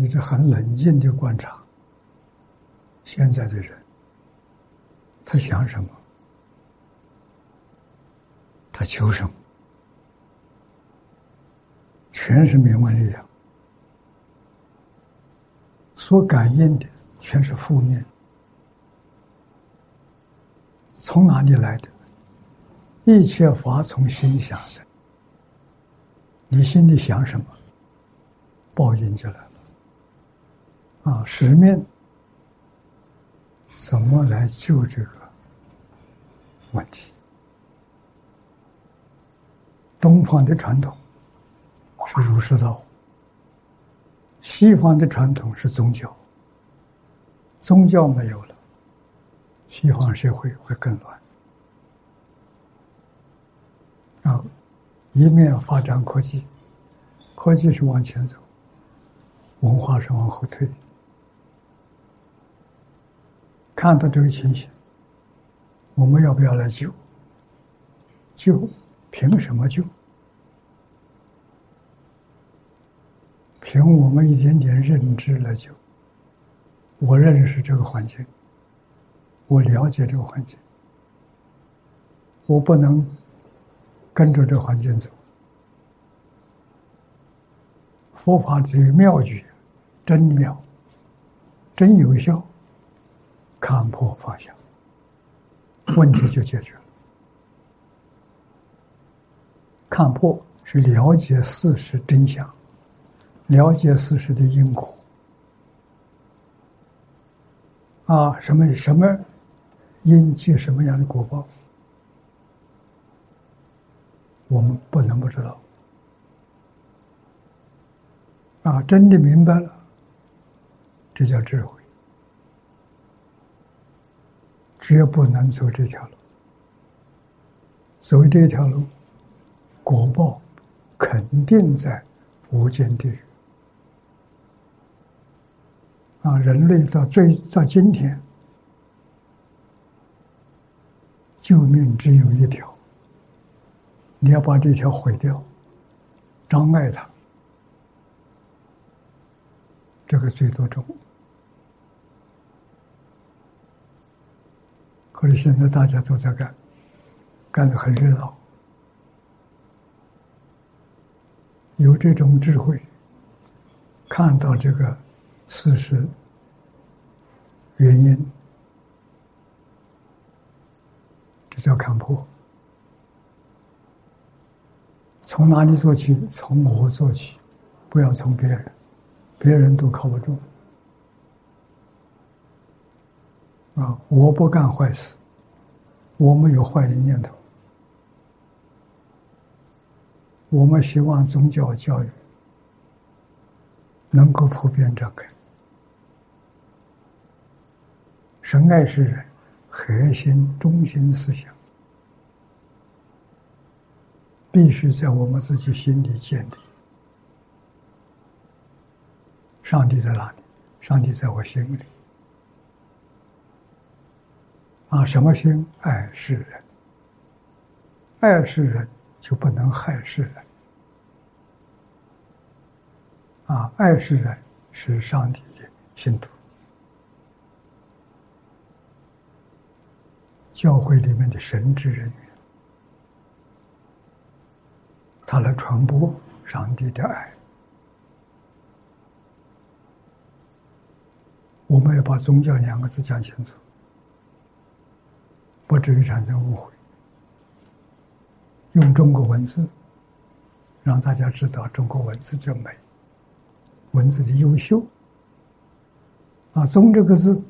你这很冷静的观察现在的人，他想什么？他求什么？全是名闻利养，所感应的全是负面。从哪里来的？一切法从心想生。你心里想什么，报应就来。啊，使命怎么来救这个问题？东方的传统是儒释道，西方的传统是宗教。宗教没有了，西方社会会更乱。啊，一面发展科技，科技是往前走，文化是往后退。看到这个情形，我们要不要来救？救，凭什么救？凭我们一点点认知来救。我认识这个环境，我了解这个环境，我不能跟着这个环境走。佛法的妙诀，真妙，真有效，看破放下，问题就解决了。看破是了解事实真相，了解事实的因果。啊，什么什么因结什么样的果报，我们不能不知道。啊，真的明白了，这叫智慧，绝不能走这条路。走这条路，果报肯定在无间地狱。啊，人类到最到今天，救命只有一条，你要把这条毁掉，障碍它，这个最多重。或者现在大家都在干，干得很热闹，有这种智慧，看到这个。事实原因，这叫看破。从哪里做起？从我做起，不要从别人，别人都靠不住。啊，我不干坏事，我没有坏的念头，我们希望宗教教育能够普遍展开。神爱世人，核心中心思想必须在我们自己心里建立。上帝在哪里？上帝在我心里。啊，什么心？爱世人。爱世人就不能害世人。啊，爱世人是上帝的信徒。教会里面的神职人员，他来传播上帝的爱。我们要把“宗教”两个字讲清楚，不至于产生误会。用中国文字，让大家知道中国文字之美，文字的优秀。啊，“宗”这个字，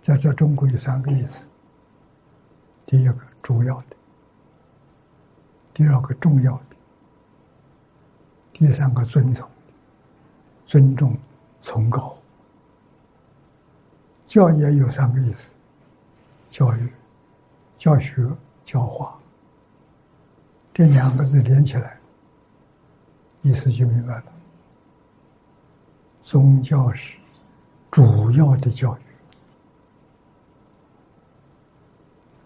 在这中国有三个意思。第一个主要的，第二个重要的，第三个尊崇，尊重、崇高。教也有三个意思：教育、教学、教化。这两个字连起来，意思就明白了。宗教是主要的教育。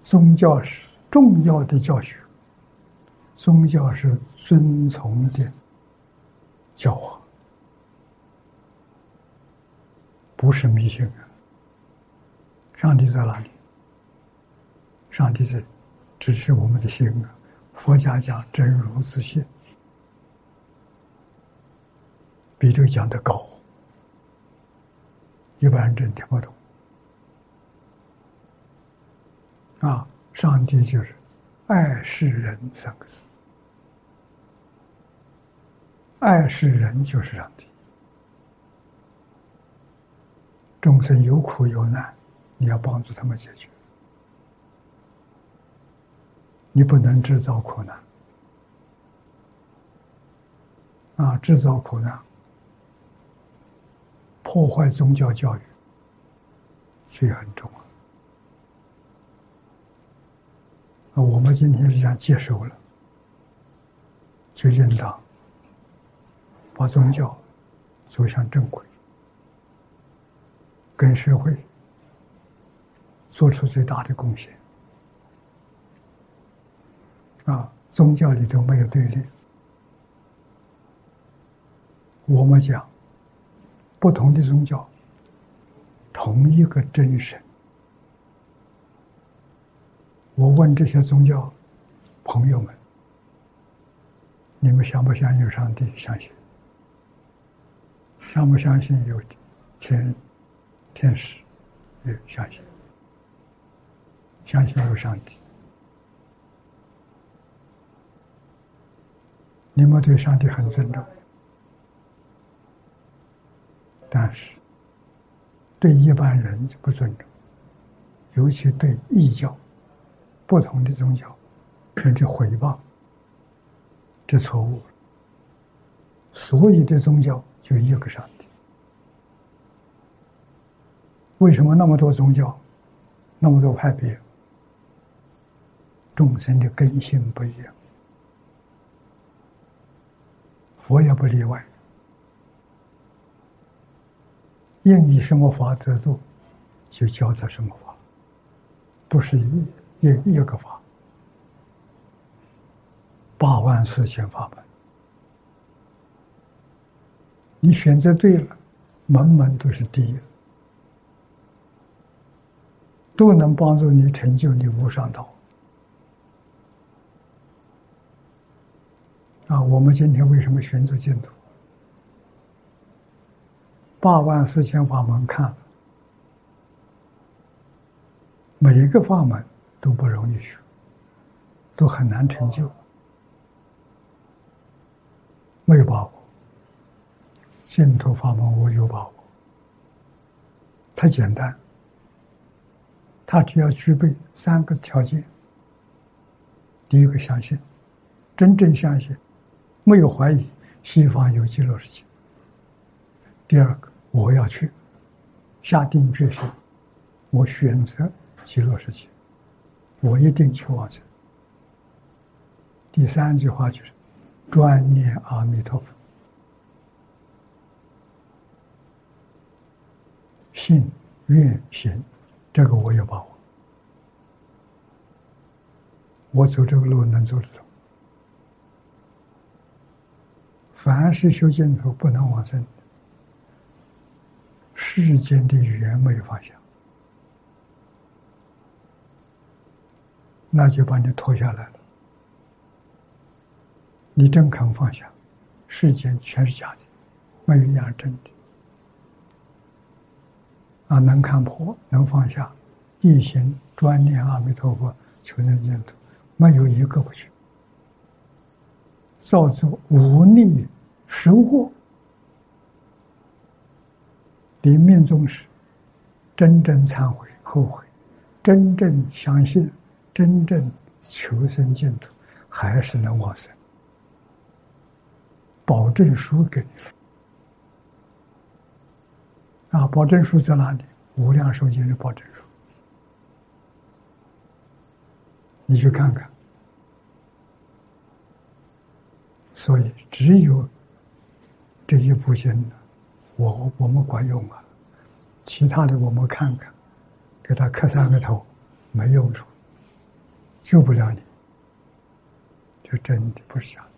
宗教是重要的教学，宗教是遵从的教化，不是迷信啊。上帝在哪里？上帝在支持我们的心啊。佛家讲真如自性，比这个讲的高，一般人真听不懂。啊，上帝就是爱世人三个字，爱世人就是上帝。众生有苦有难，你要帮助他们解决。你不能制造苦难，啊！制造苦难，破坏宗教教育，罪很重啊！啊，我们今天是想接受了，就应当把宗教走向正轨，跟社会做出最大的贡献。啊，宗教里头没有对立。我们讲不同的宗教，同一个真神。我问这些宗教朋友们：你们相不相信有上帝？相信。相不相信有天天使？也相信。相信有上帝。你们对上帝很尊重，但是对一般人就不尊重，尤其对异教、不同的宗教，甚至诽谤，这错误。所有的宗教就一个上帝，为什么那么多宗教，那么多派别？众生的根性不一样。佛也不例外，应以什么法得度，就教他什么法，不是一一一个法，八万四千法门，你选择对了，门门都是第一，都能帮助你成就你无上道。啊，我们今天为什么选择净土？八万四千法门看，每一个法门都不容易学，都很难成就，没有把握。净土法门我有把握，太简单，他只要具备三个条件：第一个相信，真正相信。没有怀疑，西方有极乐世界。第二个，我要去，下定决心，我选择极乐世界，我一定去往生。第三句话就是，专念阿弥陀佛，信愿行，这个我有把握，我走这个路能走得通。凡是修净土不能往生，世间的语言没有放下，那就把你拖下来了。你真肯放下，世间全是假的，没有一样真的。啊，能看破，能放下，一心专念阿弥陀佛，求生净土，没有一个不去。造作无力收获，临命终时，真正忏悔后悔，真正相信，真正求生净土，还是能往生。保证书给你了，啊，保证书在哪里？无量寿经的保证书，你去看看。所以只有这一部经，我我们管用啊，其他的我们看看，给他磕三个头，没用处，救不了你，就真的不是假的。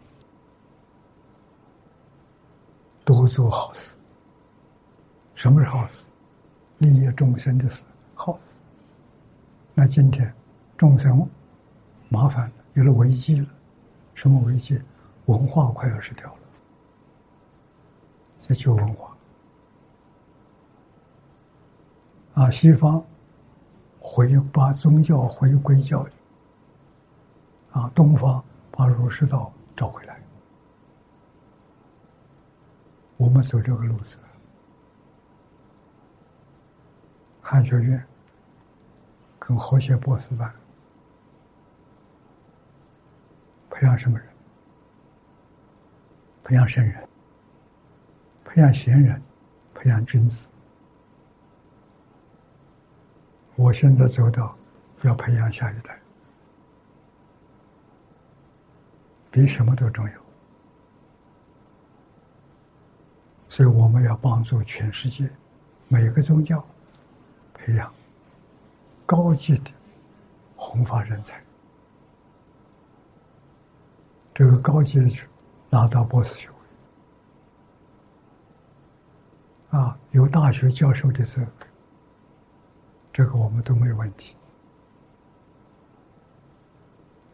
多做好事，什么是好事？利益众生的事好事。那今天众生麻烦了，有了危机了，什么危机？文化快要失掉了，在旧文化。啊，西方回把宗教回归教育，啊，东方把儒释道找回来。我们走这个路子，汉学院跟和谐博士班培养什么人？培养圣人，培养贤人，培养君子。我现在做到要培养下一代，比什么都重要。所以我们要帮助全世界每个宗教培养高级的弘法人才。这个高级的去拿到博士学位，啊，有大学教授的资格。这个我们都没有问题，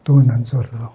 都能做得到。